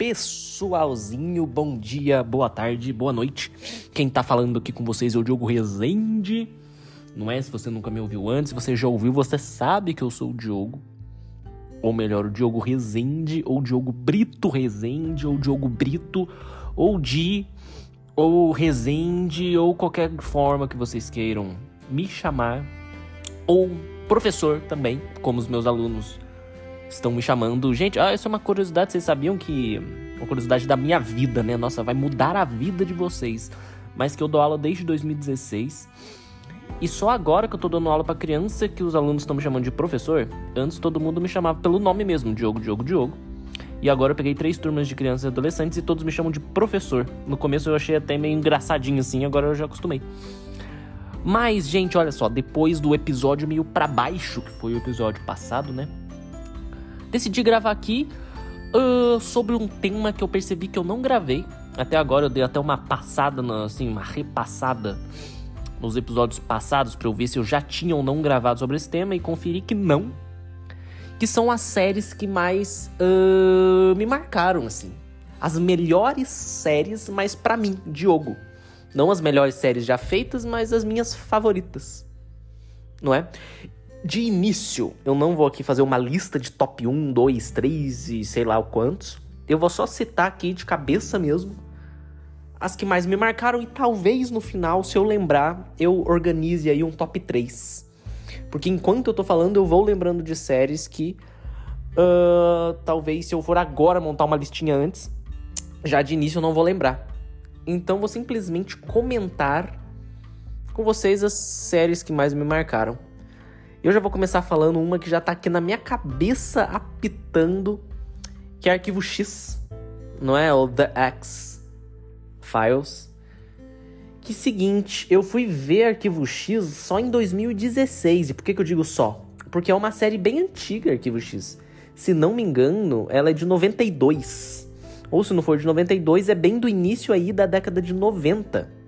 pessoalzinho, bom dia, boa tarde, boa noite. Quem tá falando aqui com vocês é o Diogo Rezende. Não é? Se você nunca me ouviu antes, se você já ouviu, você sabe que eu sou o Diogo. Ou melhor, o Diogo Rezende, ou Diogo Brito Rezende, ou Diogo Brito, ou Di, ou Rezende, ou qualquer forma que vocês queiram me chamar. Ou professor também, como os meus alunos estão me chamando. Gente, ah, isso é uma curiosidade, vocês sabiam que. Uma curiosidade da minha vida, né? Nossa, vai mudar a vida de vocês. Mas que eu dou aula desde 2016. E só agora que eu tô dando aula para criança que os alunos estão me chamando de professor. Antes todo mundo me chamava pelo nome mesmo, Diogo, Diogo, Diogo. E agora eu peguei três turmas de crianças e adolescentes e todos me chamam de professor. No começo eu achei até meio engraçadinho assim, agora eu já acostumei. Mas, gente, olha só, depois do episódio meio para baixo, que foi o episódio passado, né? Decidi gravar aqui uh, sobre um tema que eu percebi que eu não gravei. Até agora eu dei até uma passada, assim, uma repassada nos episódios passados para eu ver se eu já tinha ou não gravado sobre esse tema e conferi que não. Que são as séries que mais uh, me marcaram, assim. As melhores séries, mas para mim, Diogo. Não as melhores séries já feitas, mas as minhas favoritas. Não é? De início, eu não vou aqui fazer uma lista de top 1, 2, 3 e sei lá o quantos. Eu vou só citar aqui de cabeça mesmo as que mais me marcaram e talvez no final, se eu lembrar, eu organize aí um top 3. Porque enquanto eu tô falando, eu vou lembrando de séries que uh, talvez se eu for agora montar uma listinha antes, já de início eu não vou lembrar. Então vou simplesmente comentar com vocês as séries que mais me marcaram. Eu já vou começar falando uma que já tá aqui na minha cabeça apitando, que é Arquivo X, não é? O The X Files. Que seguinte, eu fui ver Arquivo X só em 2016. E por que, que eu digo só? Porque é uma série bem antiga, Arquivo X. Se não me engano, ela é de 92. Ou se não for de 92, é bem do início aí da década de 90.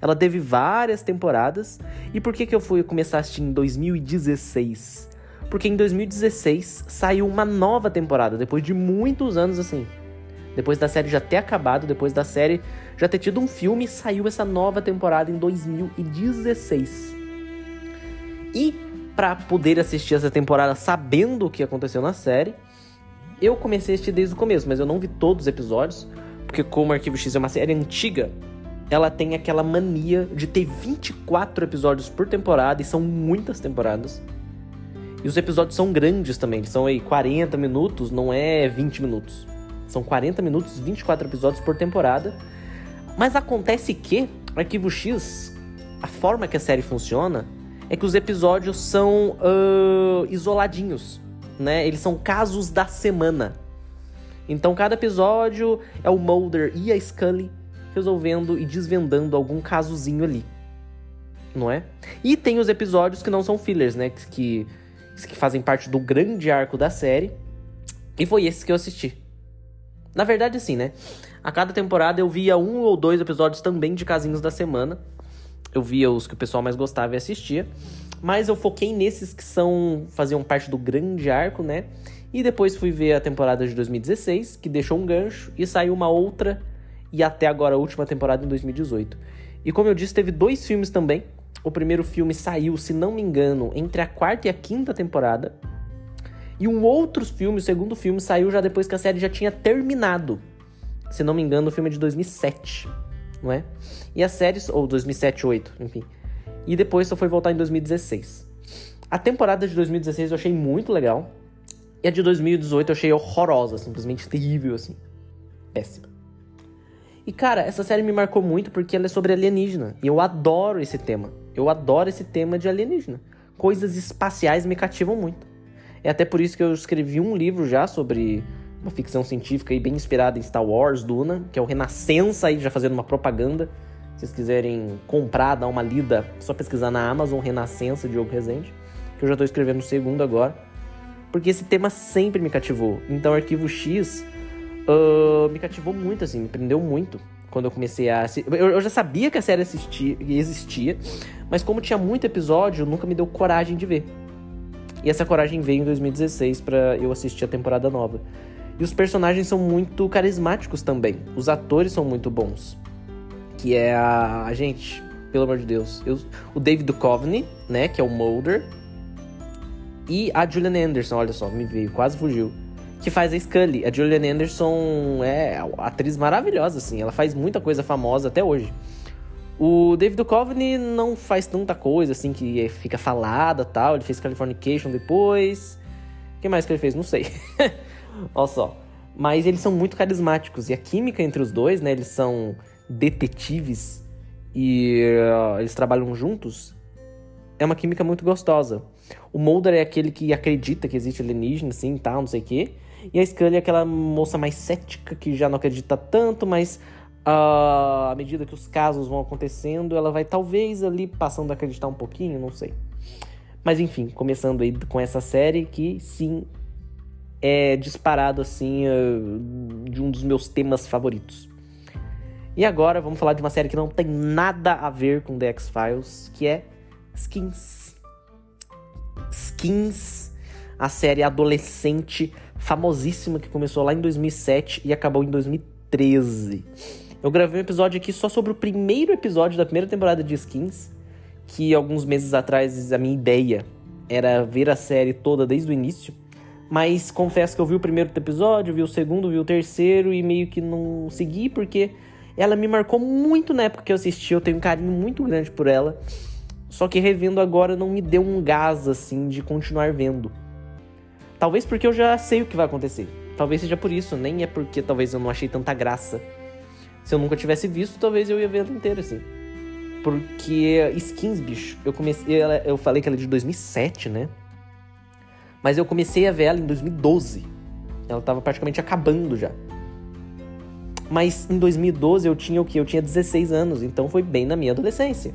Ela teve várias temporadas. E por que, que eu fui começar a assistir em 2016? Porque em 2016 saiu uma nova temporada, depois de muitos anos assim. Depois da série já ter acabado, depois da série já ter tido um filme, saiu essa nova temporada em 2016. E para poder assistir essa temporada sabendo o que aconteceu na série, eu comecei a assistir desde o começo, mas eu não vi todos os episódios, porque como Arquivo X é uma série antiga, ela tem aquela mania de ter 24 episódios por temporada, e são muitas temporadas. E os episódios são grandes também, são aí 40 minutos, não é 20 minutos. São 40 minutos, 24 episódios por temporada. Mas acontece que Arquivo X, a forma que a série funciona, é que os episódios são uh, isoladinhos, né? Eles são casos da semana. Então cada episódio é o Mulder e a Scully resolvendo e desvendando algum casozinho ali. Não é? E tem os episódios que não são fillers, né? Que, que fazem parte do grande arco da série. E foi esse que eu assisti. Na verdade, sim, né? A cada temporada eu via um ou dois episódios também de casinhos da semana. Eu via os que o pessoal mais gostava e assistia. Mas eu foquei nesses que são faziam parte do grande arco, né? E depois fui ver a temporada de 2016, que deixou um gancho, e saiu uma outra e até agora a última temporada em 2018. E como eu disse, teve dois filmes também. O primeiro filme saiu, se não me engano, entre a quarta e a quinta temporada. E um outro filme, o segundo filme, saiu já depois que a série já tinha terminado. Se não me engano, o filme é de 2007, não é? E a série, ou 2007, 2008, enfim. E depois só foi voltar em 2016. A temporada de 2016 eu achei muito legal. E a de 2018 eu achei horrorosa, simplesmente terrível, assim. Péssima. E cara, essa série me marcou muito porque ela é sobre alienígena. E eu adoro esse tema. Eu adoro esse tema de alienígena. Coisas espaciais me cativam muito. É até por isso que eu escrevi um livro já sobre uma ficção científica e bem inspirada em Star Wars, Duna, que é o Renascença aí, já fazendo uma propaganda. Se vocês quiserem comprar, dar uma lida, só pesquisar na Amazon Renascença, Diogo Rezende, que eu já tô escrevendo o segundo agora. Porque esse tema sempre me cativou. Então, Arquivo X uh, me cativou muito, assim, me prendeu muito quando eu comecei a assistir. Eu, eu, já sabia que a série assistia, existia, mas como tinha muito episódio, nunca me deu coragem de ver. E essa coragem veio em 2016 para eu assistir a temporada nova. E os personagens são muito carismáticos também. Os atores são muito bons. Que é a. a gente, pelo amor de Deus. Eu, o David Duchovny, né? Que é o Mulder. E a Julian Anderson, olha só, me veio, quase fugiu. Que faz a Scully. A Julian Anderson é atriz maravilhosa, assim. Ela faz muita coisa famosa até hoje. O David Duchovny não faz tanta coisa, assim, que fica falada tal. Ele fez Californication depois. O que mais que ele fez? Não sei. Olha só. Mas eles são muito carismáticos. E a química entre os dois, né? Eles são detetives e uh, eles trabalham juntos. É uma química muito gostosa. O Mulder é aquele que acredita que existe alienígena, assim, tal, não sei o quê. E a Scully é aquela moça mais cética que já não acredita tanto, mas uh, à medida que os casos vão acontecendo, ela vai talvez ali passando a acreditar um pouquinho, não sei. Mas enfim, começando aí com essa série que sim é disparado assim uh, de um dos meus temas favoritos. E agora vamos falar de uma série que não tem nada a ver com The X-Files, que é Skins. Skins, a série adolescente famosíssima que começou lá em 2007 e acabou em 2013. Eu gravei um episódio aqui só sobre o primeiro episódio da primeira temporada de Skins, que alguns meses atrás a minha ideia era ver a série toda desde o início. Mas confesso que eu vi o primeiro episódio, vi o segundo, vi o terceiro e meio que não segui porque ela me marcou muito na época que eu assisti. Eu tenho um carinho muito grande por ela. Só que revendo agora não me deu um gás assim de continuar vendo. Talvez porque eu já sei o que vai acontecer. Talvez seja por isso, nem é porque talvez eu não achei tanta graça. Se eu nunca tivesse visto, talvez eu ia ver ela inteira assim. Porque Skins, bicho, eu comecei. Eu falei que ela é de 2007, né? Mas eu comecei a ver ela em 2012. Ela tava praticamente acabando já. Mas em 2012 eu tinha o que? Eu tinha 16 anos, então foi bem na minha adolescência.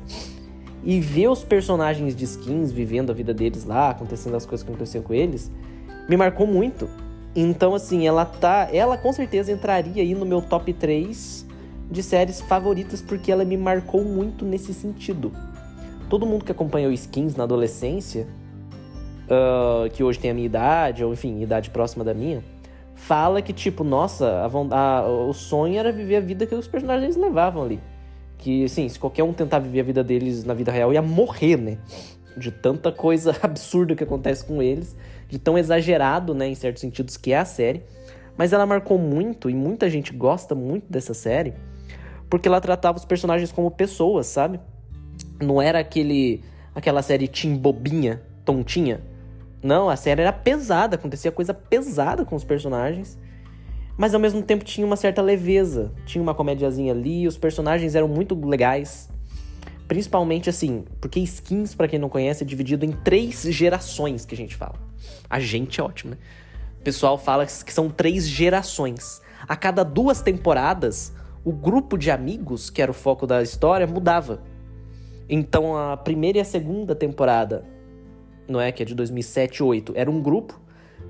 E ver os personagens de skins vivendo a vida deles lá, acontecendo as coisas que aconteciam com eles, me marcou muito. Então, assim, ela tá. Ela com certeza entraria aí no meu top 3 de séries favoritas, porque ela me marcou muito nesse sentido. Todo mundo que acompanhou skins na adolescência uh, que hoje tem a minha idade, ou enfim, idade próxima da minha, fala que, tipo, nossa, a, a, o sonho era viver a vida que os personagens levavam ali. Que, assim, se qualquer um tentar viver a vida deles na vida real, ia morrer, né? De tanta coisa absurda que acontece com eles, de tão exagerado, né, em certos sentidos, que é a série. Mas ela marcou muito, e muita gente gosta muito dessa série, porque ela tratava os personagens como pessoas, sabe? Não era aquele aquela série tim bobinha, tontinha, não, a série era pesada, acontecia coisa pesada com os personagens. Mas ao mesmo tempo tinha uma certa leveza. Tinha uma comédiazinha ali, os personagens eram muito legais. Principalmente assim, porque skins, para quem não conhece, é dividido em três gerações que a gente fala. A gente é ótimo, né? O pessoal fala que são três gerações. A cada duas temporadas, o grupo de amigos, que era o foco da história, mudava. Então a primeira e a segunda temporada não é? Que é de 2007 e 2008. Era um grupo.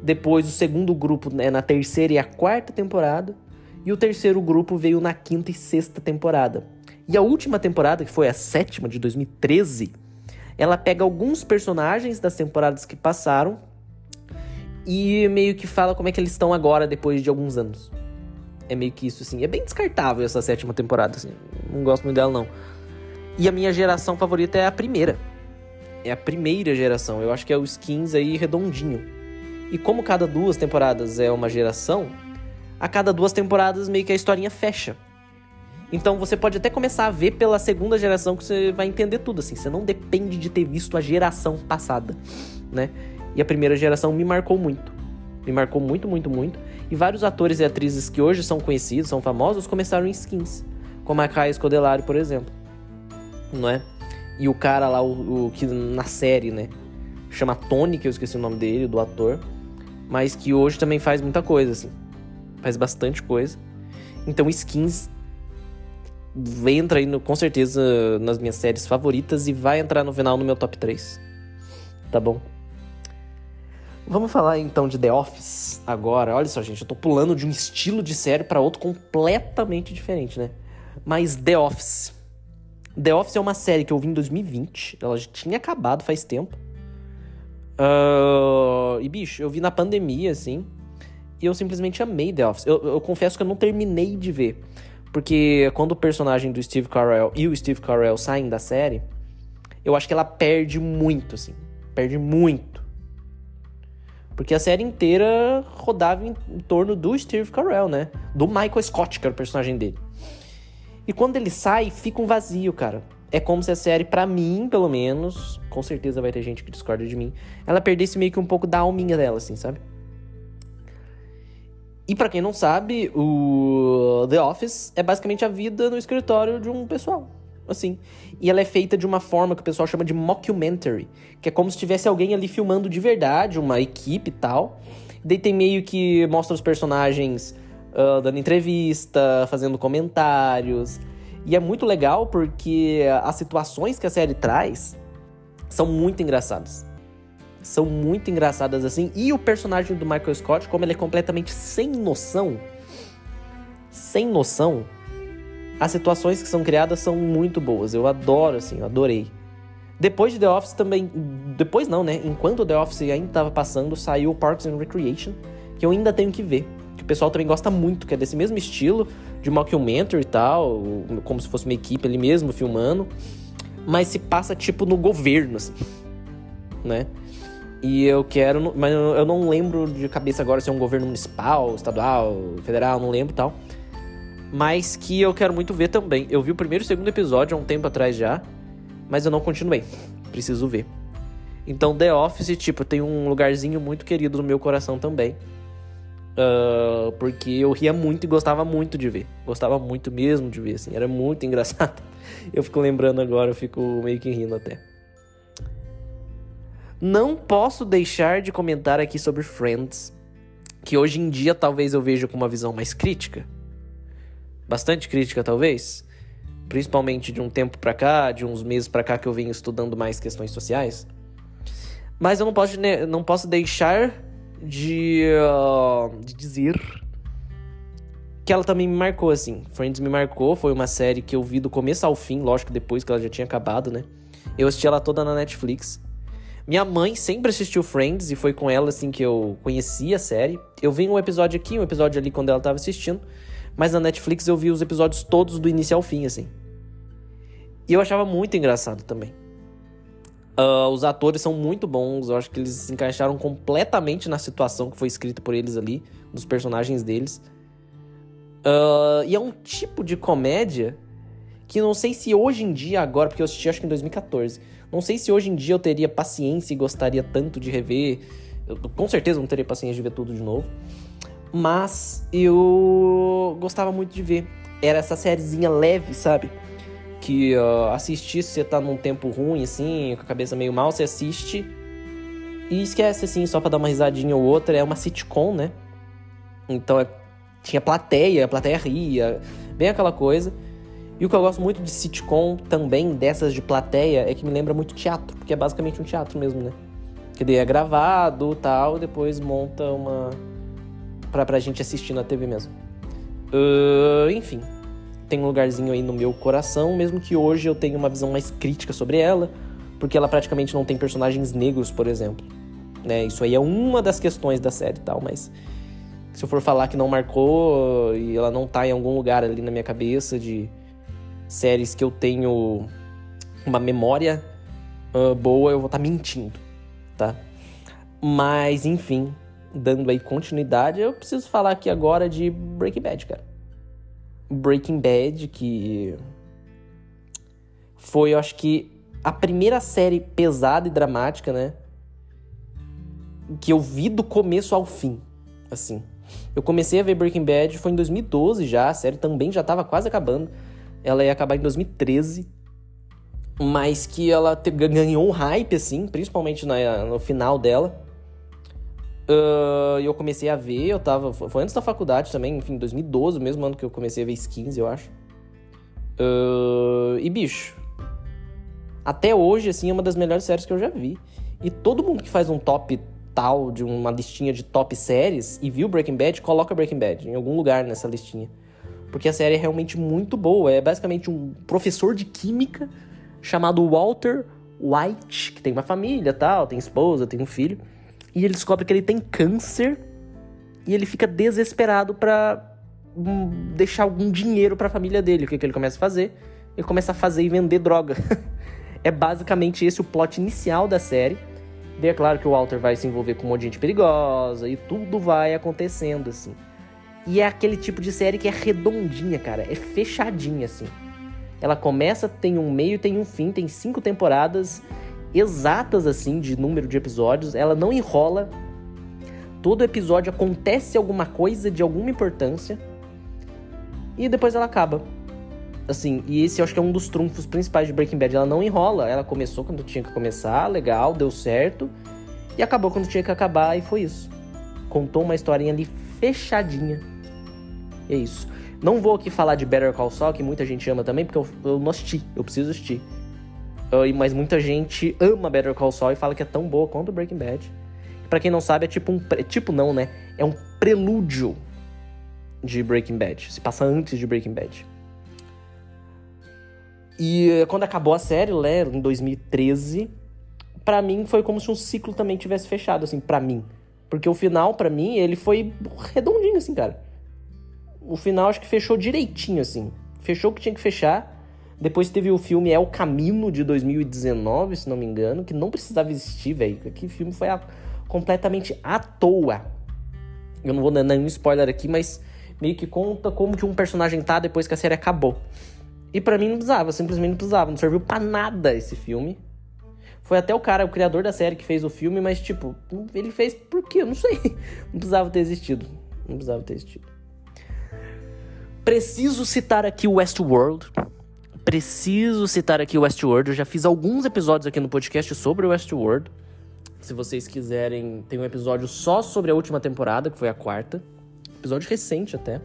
Depois o segundo grupo é na terceira e a quarta temporada. E o terceiro grupo veio na quinta e sexta temporada. E a última temporada, que foi a sétima de 2013, ela pega alguns personagens das temporadas que passaram e meio que fala como é que eles estão agora depois de alguns anos. É meio que isso, assim. É bem descartável essa sétima temporada, assim. Não gosto muito dela, não. E a minha geração favorita é a primeira é a primeira geração. Eu acho que é o skins aí redondinho. E como cada duas temporadas é uma geração, a cada duas temporadas meio que a historinha fecha. Então você pode até começar a ver pela segunda geração que você vai entender tudo assim. Você não depende de ter visto a geração passada, né? E a primeira geração me marcou muito. Me marcou muito, muito, muito. E vários atores e atrizes que hoje são conhecidos, são famosos, começaram em skins. Como a Caia Scodelario, por exemplo. Não é? E o cara lá, o, o, que na série, né? Chama Tony, que eu esqueci o nome dele, do ator. Mas que hoje também faz muita coisa, assim. Faz bastante coisa. Então, Skins entra aí no, com certeza nas minhas séries favoritas e vai entrar no final no meu top 3. Tá bom? Vamos falar então de The Office agora. Olha só, gente, eu tô pulando de um estilo de série para outro completamente diferente, né? Mas The Office The Office é uma série que eu vi em 2020. Ela já tinha acabado faz tempo. Uh, e, bicho, eu vi na pandemia, assim. E eu simplesmente amei The Office. Eu, eu confesso que eu não terminei de ver. Porque quando o personagem do Steve Carell e o Steve Carell saem da série, eu acho que ela perde muito, assim. Perde muito. Porque a série inteira rodava em, em torno do Steve Carell, né? Do Michael Scott, que era o personagem dele. E quando ele sai, fica um vazio, cara. É como se a série, para mim, pelo menos, com certeza vai ter gente que discorda de mim, ela perdesse meio que um pouco da alminha dela, assim, sabe? E para quem não sabe, o The Office é basicamente a vida no escritório de um pessoal, assim. E ela é feita de uma forma que o pessoal chama de mockumentary, que é como se tivesse alguém ali filmando de verdade, uma equipe e tal. Daí tem meio que mostra os personagens uh, dando entrevista, fazendo comentários. E é muito legal porque as situações que a série traz são muito engraçadas são muito engraçadas assim. E o personagem do Michael Scott, como ele é completamente sem noção, sem noção, as situações que são criadas são muito boas. Eu adoro, assim, eu adorei. Depois de The Office também. Depois não, né? Enquanto The Office ainda estava passando, saiu Parks and Recreation, que eu ainda tenho que ver. Que o pessoal também gosta muito, que é desse mesmo estilo, de mockumentary e tal, como se fosse uma equipe ali mesmo filmando. Mas se passa tipo no governo, assim. Né? E eu quero, mas eu não lembro de cabeça agora se é um governo municipal, estadual, federal, não lembro tal. Mas que eu quero muito ver também. Eu vi o primeiro e o segundo episódio há um tempo atrás já, mas eu não continuei. Preciso ver. Então, The Office, tipo, tem um lugarzinho muito querido no meu coração também. Uh, porque eu ria muito e gostava muito de ver. Gostava muito mesmo de ver, assim. Era muito engraçado. Eu fico lembrando agora, eu fico meio que rindo até. Não posso deixar de comentar aqui sobre Friends, que hoje em dia talvez eu veja com uma visão mais crítica. Bastante crítica, talvez. Principalmente de um tempo pra cá, de uns meses pra cá que eu venho estudando mais questões sociais. Mas eu não posso, não posso deixar de, uh, de dizer que ela também me marcou, assim. Friends me marcou, foi uma série que eu vi do começo ao fim, lógico, depois que ela já tinha acabado, né? Eu assisti ela toda na Netflix. Minha mãe sempre assistiu Friends e foi com ela assim que eu conheci a série. Eu vi um episódio aqui, um episódio ali quando ela tava assistindo, mas na Netflix eu vi os episódios todos do início ao fim, assim. E eu achava muito engraçado também. Uh, os atores são muito bons, eu acho que eles se encaixaram completamente na situação que foi escrita por eles ali, dos personagens deles. Uh, e é um tipo de comédia que não sei se hoje em dia, agora, porque eu assisti acho que em 2014, não sei se hoje em dia eu teria paciência e gostaria tanto de rever. Eu, com certeza não teria paciência de ver tudo de novo. Mas eu gostava muito de ver. Era essa sériezinha leve, sabe? Que uh, assistir se você tá num tempo ruim, assim, com a cabeça meio mal, você assiste e esquece, assim, só pra dar uma risadinha ou outra. É uma sitcom, né? Então é, tinha plateia, a plateia ria, bem aquela coisa. E o que eu gosto muito de sitcom também, dessas de plateia, é que me lembra muito teatro, porque é basicamente um teatro mesmo, né? Que daí é gravado tal, e depois monta uma. Pra, pra gente assistir na TV mesmo. Uh, enfim, tem um lugarzinho aí no meu coração, mesmo que hoje eu tenha uma visão mais crítica sobre ela, porque ela praticamente não tem personagens negros, por exemplo. Né? Isso aí é uma das questões da série e tal, mas se eu for falar que não marcou e ela não tá em algum lugar ali na minha cabeça de séries que eu tenho uma memória uh, boa, eu vou estar tá mentindo, tá? Mas, enfim, dando aí continuidade, eu preciso falar aqui agora de Breaking Bad, cara. Breaking Bad, que foi, eu acho que, a primeira série pesada e dramática, né? Que eu vi do começo ao fim, assim. Eu comecei a ver Breaking Bad, foi em 2012 já, a série também já tava quase acabando. Ela ia acabar em 2013, mas que ela te, ganhou um hype, assim, principalmente na, no final dela. Uh, eu comecei a ver, eu tava. Foi antes da faculdade também, enfim, 2012, mesmo ano que eu comecei a ver skins, eu acho. Uh, e bicho, até hoje, assim, é uma das melhores séries que eu já vi. E todo mundo que faz um top tal, de uma listinha de top séries, e viu Breaking Bad, coloca Breaking Bad em algum lugar nessa listinha. Porque a série é realmente muito boa. É basicamente um professor de química chamado Walter White, que tem uma família, tal, tem esposa, tem um filho, e ele descobre que ele tem câncer. e ele fica desesperado pra hum, deixar algum dinheiro pra família dele. O que, que ele começa a fazer? Ele começa a fazer e vender droga. é basicamente esse o plot inicial da série. E é claro que o Walter vai se envolver com um monte de gente perigosa e tudo vai acontecendo, assim. E é aquele tipo de série que é redondinha, cara. É fechadinha, assim. Ela começa, tem um meio, tem um fim, tem cinco temporadas exatas, assim, de número de episódios. Ela não enrola. Todo episódio acontece alguma coisa de alguma importância. E depois ela acaba. Assim, e esse eu acho que é um dos trunfos principais de Breaking Bad. Ela não enrola. Ela começou quando tinha que começar, legal, deu certo. E acabou quando tinha que acabar, e foi isso. Contou uma historinha ali fechadinha. É isso. Não vou aqui falar de Better Call Saul, que muita gente ama também, porque eu, eu não assisti. Eu preciso assistir. Uh, mas muita gente ama Better Call Saul e fala que é tão boa quanto Breaking Bad. Para quem não sabe, é tipo um. Tipo não, né? É um prelúdio de Breaking Bad. Se passa antes de Breaking Bad. E eh, quando acabou a série, né, em 2013, para mim foi como se um ciclo também tivesse fechado, assim, para mim. Porque o final, para mim, ele foi redondinho, assim, cara. O final acho que fechou direitinho, assim. Fechou o que tinha que fechar. Depois teve o filme É o Caminho, de 2019, se não me engano, que não precisava existir, velho. Que filme foi a... completamente à toa. Eu não vou dar nenhum spoiler aqui, mas meio que conta como que um personagem tá depois que a série acabou. E para mim não precisava, simplesmente não precisava. Não serviu para nada esse filme. Foi até o cara, o criador da série, que fez o filme, mas tipo, ele fez por quê? Eu não sei. Não precisava ter existido. Não precisava ter existido. Preciso citar aqui o Westworld. Preciso citar aqui o Westworld. Eu já fiz alguns episódios aqui no podcast sobre o Westworld. Se vocês quiserem, tem um episódio só sobre a última temporada, que foi a quarta. Episódio recente até.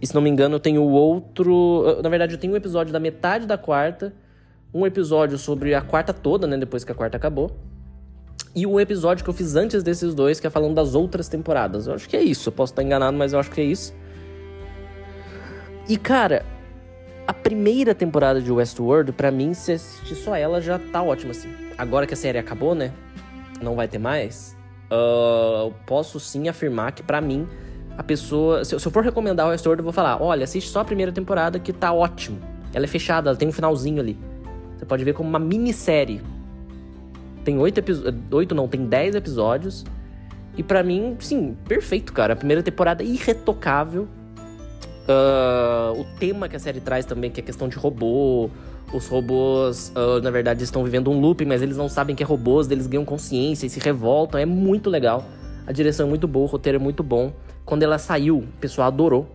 E se não me engano, eu tenho outro. Na verdade, eu tenho um episódio da metade da quarta, um episódio sobre a quarta toda, né? Depois que a quarta acabou. E um episódio que eu fiz antes desses dois, que é falando das outras temporadas. Eu acho que é isso. Eu posso estar enganado, mas eu acho que é isso. E cara, a primeira temporada de Westworld, para mim, se assistir só ela já tá ótimo assim. Agora que a série acabou, né? Não vai ter mais. Uh, eu posso sim afirmar que para mim a pessoa. Se, se eu for recomendar o Westworld, eu vou falar: olha, assiste só a primeira temporada que tá ótimo. Ela é fechada, ela tem um finalzinho ali. Você pode ver como uma minissérie. Tem oito episódios. Oito não, tem dez episódios. E para mim, sim, perfeito, cara. A primeira temporada irretocável. Uh, o tema que a série traz também, que é a questão de robô. Os robôs, uh, na verdade, estão vivendo um loop, mas eles não sabem que é robôs, eles ganham consciência e se revoltam. É muito legal. A direção é muito boa, o roteiro é muito bom. Quando ela saiu, o pessoal adorou.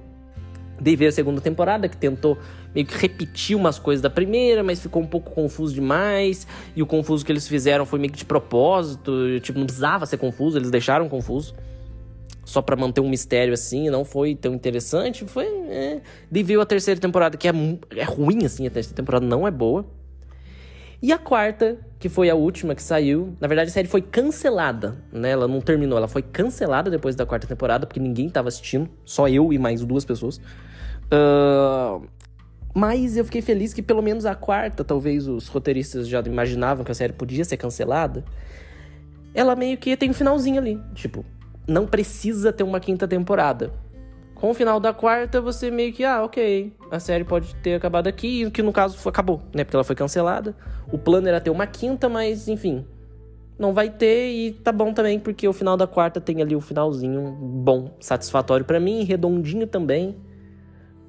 Daí veio a segunda temporada, que tentou meio que repetir umas coisas da primeira, mas ficou um pouco confuso demais. E o confuso que eles fizeram foi meio que de propósito. Tipo, não precisava ser confuso, eles deixaram confuso. Só para manter um mistério assim, não foi tão interessante. Foi. É. Daí veio a terceira temporada, que é, é ruim, assim, a terceira temporada não é boa. E a quarta, que foi a última que saiu, na verdade a série foi cancelada, né? Ela não terminou, ela foi cancelada depois da quarta temporada, porque ninguém tava assistindo, só eu e mais duas pessoas. Uh, mas eu fiquei feliz que pelo menos a quarta, talvez os roteiristas já imaginavam que a série podia ser cancelada. Ela meio que tem um finalzinho ali, tipo, não precisa ter uma quinta temporada. Com o final da quarta, você meio que, ah, ok, a série pode ter acabado aqui, que no caso acabou, né? Porque ela foi cancelada. O plano era ter uma quinta, mas enfim, não vai ter e tá bom também, porque o final da quarta tem ali o finalzinho bom, satisfatório para mim, redondinho também.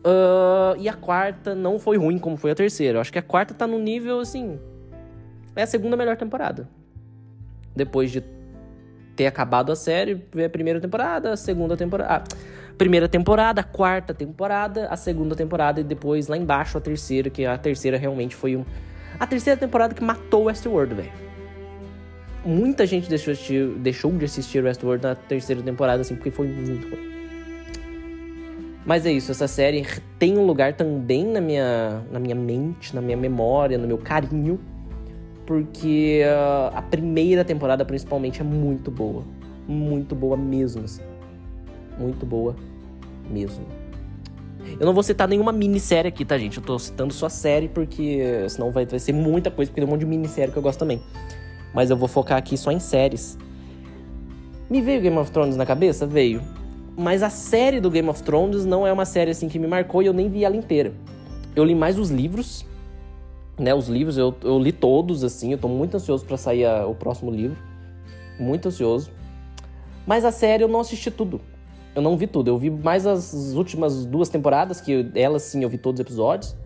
Uh, e a quarta não foi ruim como foi a terceira. Eu acho que a quarta tá no nível assim. É a segunda melhor temporada. Depois de ter acabado a série, veio a primeira temporada, a segunda temporada. Ah, primeira temporada, a quarta temporada, a segunda temporada e depois lá embaixo a terceira, que a terceira realmente foi um. A terceira temporada que matou Westworld, velho. Muita gente deixou, deixou de assistir Westworld na terceira temporada, assim, porque foi muito ruim. Mas é isso, essa série tem um lugar também na minha, na minha mente, na minha memória, no meu carinho. Porque uh, a primeira temporada, principalmente, é muito boa. Muito boa mesmo. Assim muito boa mesmo. Eu não vou citar nenhuma minissérie aqui, tá, gente? Eu tô citando só série porque senão vai, vai ser muita coisa, porque tem um monte de minissérie que eu gosto também. Mas eu vou focar aqui só em séries. Me veio Game of Thrones na cabeça? Veio. Mas a série do Game of Thrones não é uma série assim que me marcou e eu nem vi ela inteira. Eu li mais os livros, né? Os livros eu, eu li todos, assim. Eu tô muito ansioso para sair a, o próximo livro. Muito ansioso. Mas a série eu não assisti tudo. Eu não vi tudo. Eu vi mais as últimas duas temporadas, que elas sim eu vi todos os episódios.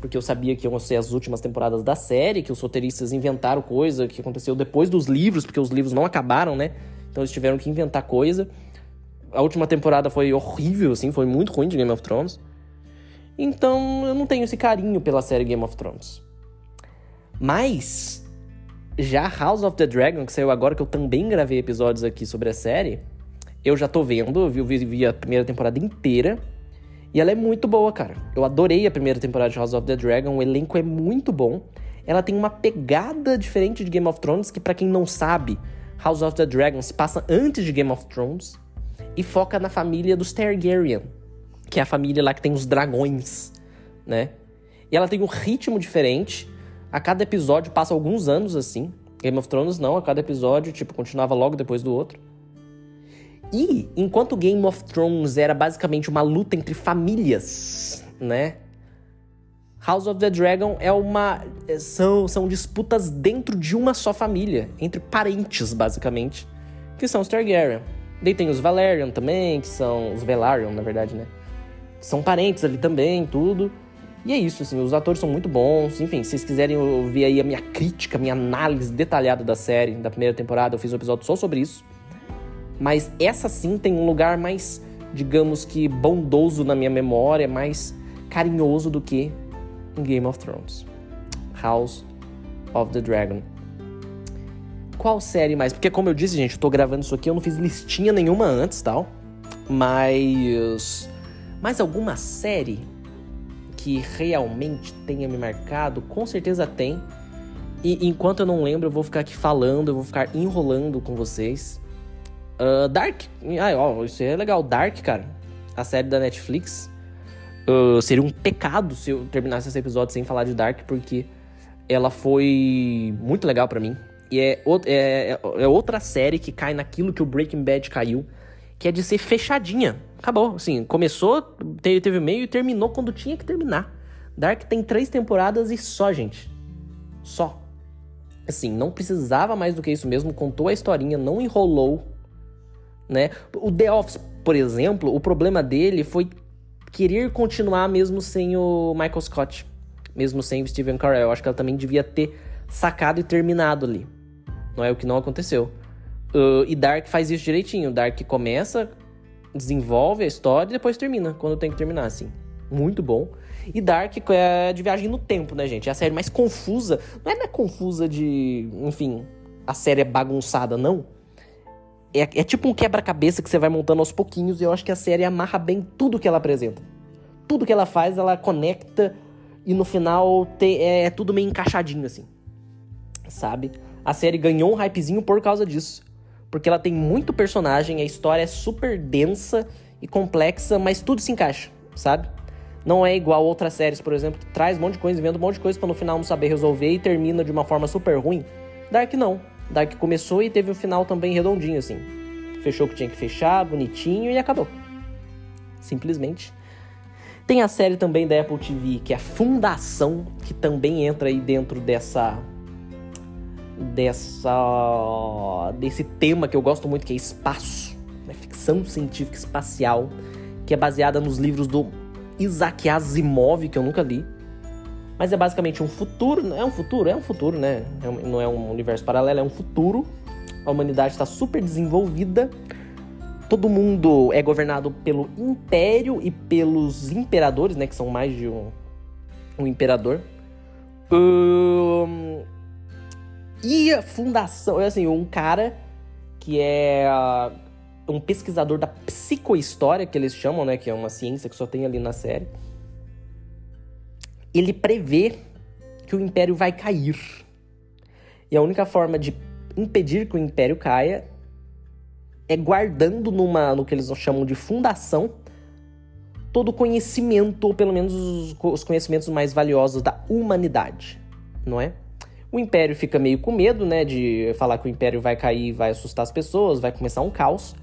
Porque eu sabia que iam ser as últimas temporadas da série, que os roteiristas inventaram coisa que aconteceu depois dos livros, porque os livros não acabaram, né? Então eles tiveram que inventar coisa. A última temporada foi horrível, assim, foi muito ruim de Game of Thrones. Então eu não tenho esse carinho pela série Game of Thrones. Mas já House of the Dragon, que saiu agora, que eu também gravei episódios aqui sobre a série, eu já tô vendo, eu vi, vi a primeira temporada inteira. E ela é muito boa, cara. Eu adorei a primeira temporada de House of the Dragon, o elenco é muito bom. Ela tem uma pegada diferente de Game of Thrones, que para quem não sabe, House of the Dragon se passa antes de Game of Thrones e foca na família dos Targaryen, que é a família lá que tem os dragões, né? E ela tem um ritmo diferente. A cada episódio passa alguns anos assim. Game of Thrones não, a cada episódio, tipo, continuava logo depois do outro. E enquanto Game of Thrones era basicamente uma luta entre famílias, né? House of the Dragon é uma. São, são disputas dentro de uma só família, entre parentes, basicamente, que são os Targaryen. Daí tem os Valerian também, que são. Os Velaryon, na verdade, né? São parentes ali também, tudo. E é isso, assim, os atores são muito bons. Enfim, se vocês quiserem ouvir aí a minha crítica, minha análise detalhada da série, da primeira temporada, eu fiz um episódio só sobre isso. Mas essa sim tem um lugar mais, digamos que, bondoso na minha memória, mais carinhoso do que Game of Thrones. House of the Dragon. Qual série mais? Porque como eu disse, gente, eu tô gravando isso aqui, eu não fiz listinha nenhuma antes, tal. Mas mais alguma série que realmente tenha me marcado? Com certeza tem. E enquanto eu não lembro, eu vou ficar aqui falando, eu vou ficar enrolando com vocês. Uh, Dark. Ah, ó, isso é legal. Dark, cara. A série da Netflix. Uh, seria um pecado se eu terminasse esse episódio sem falar de Dark, porque ela foi muito legal para mim. E é, é, é, outra série que cai naquilo que o Breaking Bad caiu, que é de ser fechadinha. Acabou, assim, começou, teve, teve meio e terminou quando tinha que terminar. Dark tem três temporadas e só, gente. Só. Assim, não precisava mais do que isso mesmo, contou a historinha, não enrolou, né? O The Office, por exemplo, o problema dele foi querer continuar mesmo sem o Michael Scott, mesmo sem o Steven Carell. Eu acho que ela também devia ter sacado e terminado ali. Não é o que não aconteceu. Uh, e Dark faz isso direitinho. Dark começa, desenvolve a história e depois termina, quando tem que terminar, assim. Muito bom. E Dark é de viagem no tempo, né, gente? É a série mais confusa. Não é, é confusa de. Enfim, a série é bagunçada, não. É, é tipo um quebra-cabeça que você vai montando aos pouquinhos e eu acho que a série amarra bem tudo que ela apresenta. Tudo que ela faz, ela conecta e no final te, é, é tudo meio encaixadinho assim. Sabe? A série ganhou um hypezinho por causa disso. Porque ela tem muito personagem, a história é super densa e complexa, mas tudo se encaixa, sabe? Não é igual outras séries, por exemplo, que traz um monte de coisa, inventa um monte de coisa para no final não saber resolver e termina de uma forma super ruim. Dark não. Dark começou e teve um final também redondinho, assim. Fechou o que tinha que fechar, bonitinho e acabou. Simplesmente. Tem a série também da Apple TV, que é a Fundação, que também entra aí dentro dessa. Dessa. desse tema que eu gosto muito, que é espaço. Né? Ficção científica espacial, que é baseada nos livros do Isaac Asimov, que eu nunca li. Mas é basicamente um futuro. É um futuro? É um futuro, né? É não é um universo paralelo, é um futuro. A humanidade está super desenvolvida. Todo mundo é governado pelo império e pelos imperadores, né? Que são mais de um, um imperador. Um, e fundação, é assim, um cara que é uh, um pesquisador da psicohistória, que eles chamam, né? Que é uma ciência que só tem ali na série ele prevê que o império vai cair. E a única forma de impedir que o império caia é guardando numa, no que eles chamam de fundação todo o conhecimento, ou pelo menos os, os conhecimentos mais valiosos da humanidade, não é? O Império fica meio com medo, né, de falar que o Império vai cair, vai assustar as pessoas, vai começar um caos.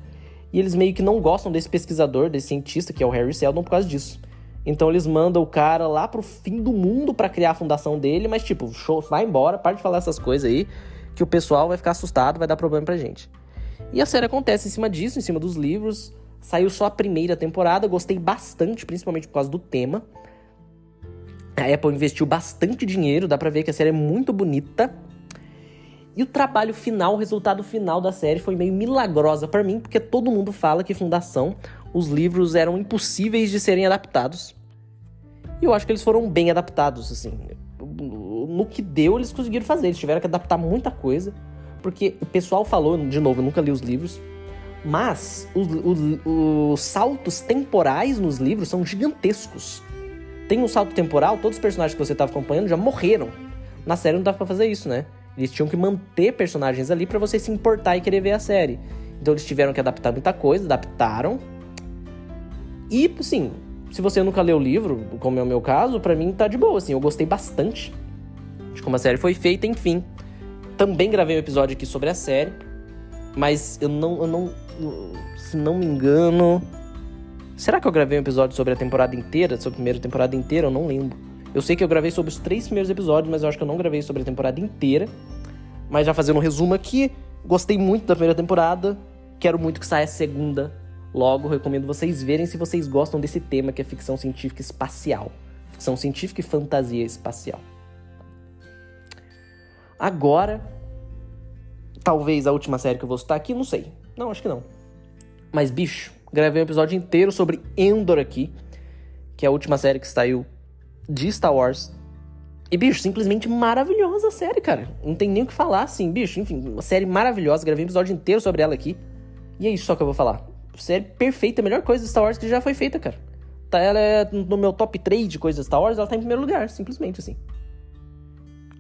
E eles meio que não gostam desse pesquisador, desse cientista, que é o Harry Seldon, por causa disso. Então eles mandam o cara lá pro fim do mundo para criar a fundação dele, mas tipo, show, vai embora, para de falar essas coisas aí, que o pessoal vai ficar assustado, vai dar problema pra gente. E a série acontece em cima disso, em cima dos livros. Saiu só a primeira temporada, gostei bastante, principalmente por causa do tema. A Apple investiu bastante dinheiro, dá pra ver que a série é muito bonita. E o trabalho final, o resultado final da série foi meio milagrosa para mim, porque todo mundo fala que Fundação, os livros eram impossíveis de serem adaptados. E eu acho que eles foram bem adaptados, assim. No que deu, eles conseguiram fazer. Eles tiveram que adaptar muita coisa. Porque o pessoal falou, de novo, eu nunca li os livros, mas os, os, os saltos temporais nos livros são gigantescos. Tem um salto temporal, todos os personagens que você estava acompanhando já morreram. Na série não dava pra fazer isso, né? Eles tinham que manter personagens ali para você se importar e querer ver a série. Então eles tiveram que adaptar muita coisa, adaptaram. E, assim, se você nunca leu o livro, como é o meu caso, para mim tá de boa, assim. Eu gostei bastante de como a série foi feita, enfim. Também gravei um episódio aqui sobre a série. Mas eu não, eu não. Se não me engano. Será que eu gravei um episódio sobre a temporada inteira? Sobre a primeira temporada inteira? Eu não lembro. Eu sei que eu gravei sobre os três primeiros episódios, mas eu acho que eu não gravei sobre a temporada inteira. Mas já fazendo um resumo aqui, gostei muito da primeira temporada. Quero muito que saia a segunda. Logo, recomendo vocês verem se vocês gostam desse tema que é ficção científica espacial. Ficção científica e fantasia espacial. Agora, talvez a última série que eu vou citar aqui, não sei. Não, acho que não. Mas, bicho, gravei um episódio inteiro sobre Endor aqui, que é a última série que saiu de Star Wars. E, bicho, simplesmente maravilhosa a série, cara. Não tem nem o que falar, assim, bicho. Enfim, uma série maravilhosa. Gravei um episódio inteiro sobre ela aqui. E é isso só que eu vou falar. Série perfeita, a melhor coisa de Star Wars que já foi feita, cara. Tá, ela é no meu top 3 de coisas Star Wars, ela tá em primeiro lugar, simplesmente assim.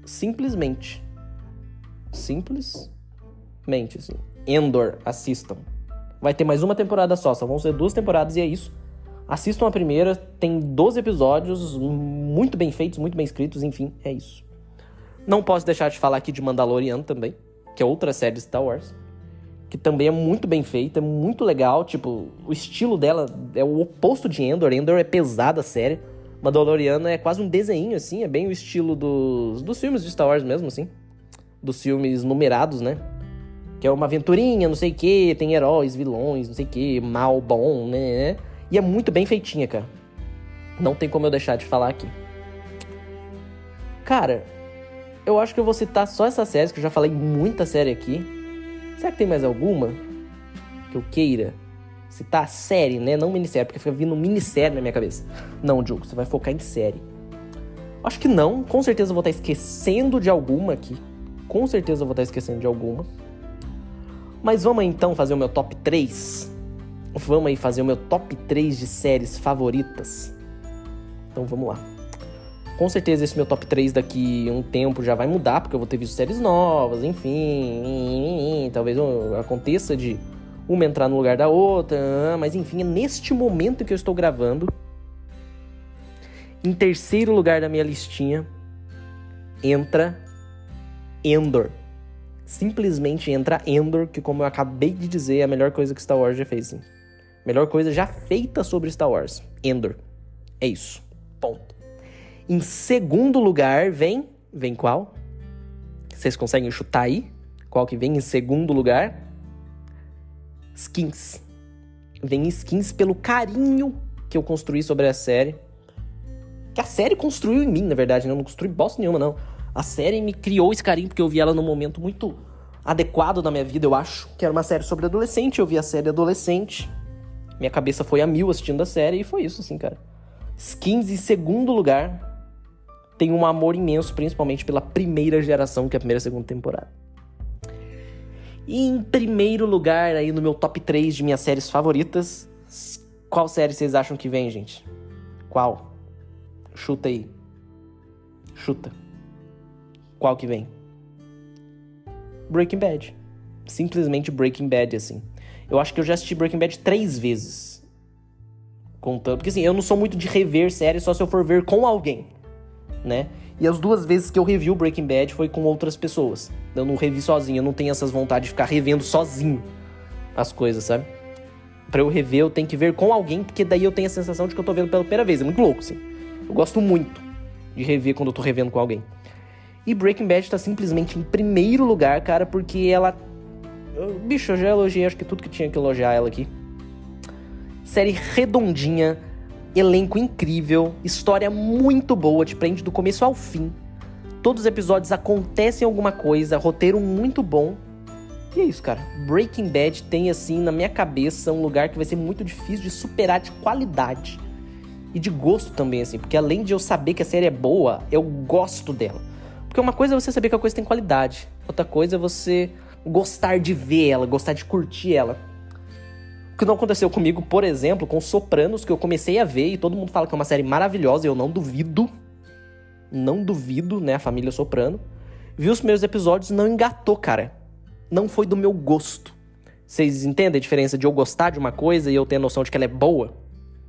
Simplesmente. Simplesmente, assim. Endor, assistam. Vai ter mais uma temporada só, só vão ser duas temporadas e é isso. Assistam a primeira, tem 12 episódios, muito bem feitos, muito bem escritos, enfim, é isso. Não posso deixar de falar aqui de Mandalorian também, que é outra série de Star Wars, que também é muito bem feita, é muito legal, tipo, o estilo dela é o oposto de Endor, Endor é pesada a série, Mandalorian é quase um desenho, assim, é bem o estilo dos, dos filmes de Star Wars mesmo, assim, dos filmes numerados, né? Que é uma aventurinha, não sei o que, tem heróis, vilões, não sei o que, mal, bom, né? E é muito bem feitinha, cara. Não tem como eu deixar de falar aqui. Cara, eu acho que eu vou citar só essas séries, que eu já falei muita série aqui. Será que tem mais alguma que eu queira citar? Série, né? Não minissérie, porque fica vindo minissérie na minha cabeça. Não, Diogo, você vai focar em série. Acho que não. Com certeza eu vou estar esquecendo de alguma aqui. Com certeza eu vou estar esquecendo de alguma. Mas vamos então fazer o meu top 3 Vamos aí fazer o meu top 3 de séries favoritas. Então vamos lá. Com certeza esse meu top 3 daqui um tempo já vai mudar, porque eu vou ter visto séries novas, enfim. Talvez aconteça de uma entrar no lugar da outra, mas enfim, é neste momento que eu estou gravando. Em terceiro lugar da minha listinha entra Endor. Simplesmente entra Endor, que como eu acabei de dizer, é a melhor coisa que Star Wars já fez. Melhor coisa já feita sobre Star Wars. Endor. É isso. Ponto. Em segundo lugar, vem. Vem qual? Vocês conseguem chutar aí? Qual que vem em segundo lugar? Skins. Vem skins pelo carinho que eu construí sobre a série. Que a série construiu em mim, na verdade. Né? Eu não construí bosta nenhuma, não. A série me criou esse carinho porque eu vi ela num momento muito adequado na minha vida, eu acho. Que era uma série sobre adolescente. Eu vi a série adolescente. Minha cabeça foi a mil assistindo a série e foi isso, assim, cara. Skins em segundo lugar. Tem um amor imenso, principalmente pela primeira geração, que é a primeira e segunda temporada. E em primeiro lugar, aí no meu top 3 de minhas séries favoritas, qual série vocês acham que vem, gente? Qual? Chuta aí. Chuta. Qual que vem? Breaking Bad. Simplesmente Breaking Bad, assim. Eu acho que eu já assisti Breaking Bad três vezes. Contando. Porque assim, eu não sou muito de rever séries só se eu for ver com alguém. Né? E as duas vezes que eu revi o Breaking Bad foi com outras pessoas. Eu não revi sozinho, eu não tenho essas vontades de ficar revendo sozinho as coisas, sabe? Pra eu rever, eu tenho que ver com alguém, porque daí eu tenho a sensação de que eu tô vendo pela primeira vez. É muito louco, assim. Eu gosto muito de rever quando eu tô revendo com alguém. E Breaking Bad tá simplesmente em primeiro lugar, cara, porque ela. Bicho, eu já elogiei acho que tudo que tinha que elogiar ela aqui. Série redondinha, elenco incrível, história muito boa, te prende do começo ao fim. Todos os episódios acontecem alguma coisa, roteiro muito bom. E é isso, cara. Breaking Bad tem, assim, na minha cabeça, um lugar que vai ser muito difícil de superar de qualidade. E de gosto também, assim. Porque além de eu saber que a série é boa, eu gosto dela. Porque uma coisa é você saber que a coisa tem qualidade. Outra coisa é você gostar de ver ela, gostar de curtir ela. O que não aconteceu comigo, por exemplo, com Sopranos, que eu comecei a ver e todo mundo fala que é uma série maravilhosa, e eu não duvido. Não duvido, né? A família Soprano. Vi os primeiros episódios não engatou, cara. Não foi do meu gosto. Vocês entendem a diferença de eu gostar de uma coisa e eu ter a noção de que ela é boa?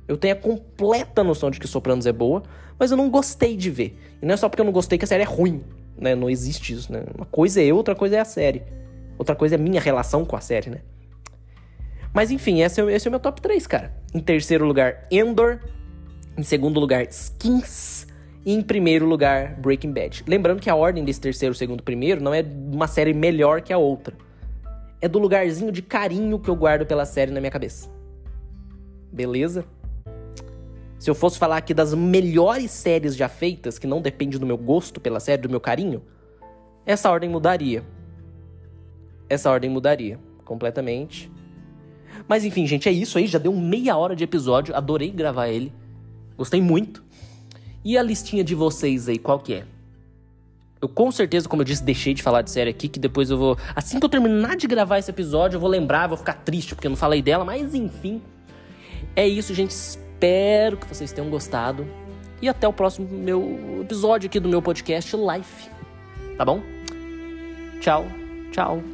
Eu tenho a completa noção de que Sopranos é boa, mas eu não gostei de ver. E não é só porque eu não gostei que a série é ruim, né? Não existe isso, né? Uma coisa é eu, outra coisa é a série. Outra coisa é minha relação com a série, né? Mas enfim, esse é, esse é o meu top 3, cara. Em terceiro lugar, Endor. Em segundo lugar, Skins. E em primeiro lugar, Breaking Bad. Lembrando que a ordem desse terceiro, segundo, primeiro não é uma série melhor que a outra. É do lugarzinho de carinho que eu guardo pela série na minha cabeça. Beleza? Se eu fosse falar aqui das melhores séries já feitas, que não depende do meu gosto pela série, do meu carinho, essa ordem mudaria. Essa ordem mudaria completamente. Mas enfim, gente, é isso aí. Já deu meia hora de episódio. Adorei gravar ele. Gostei muito. E a listinha de vocês aí, qual que é? Eu com certeza, como eu disse, deixei de falar de série aqui, que depois eu vou. Assim que eu terminar de gravar esse episódio, eu vou lembrar, vou ficar triste porque eu não falei dela, mas enfim. É isso, gente. Espero que vocês tenham gostado. E até o próximo meu episódio aqui do meu podcast Life. Tá bom? Tchau, tchau.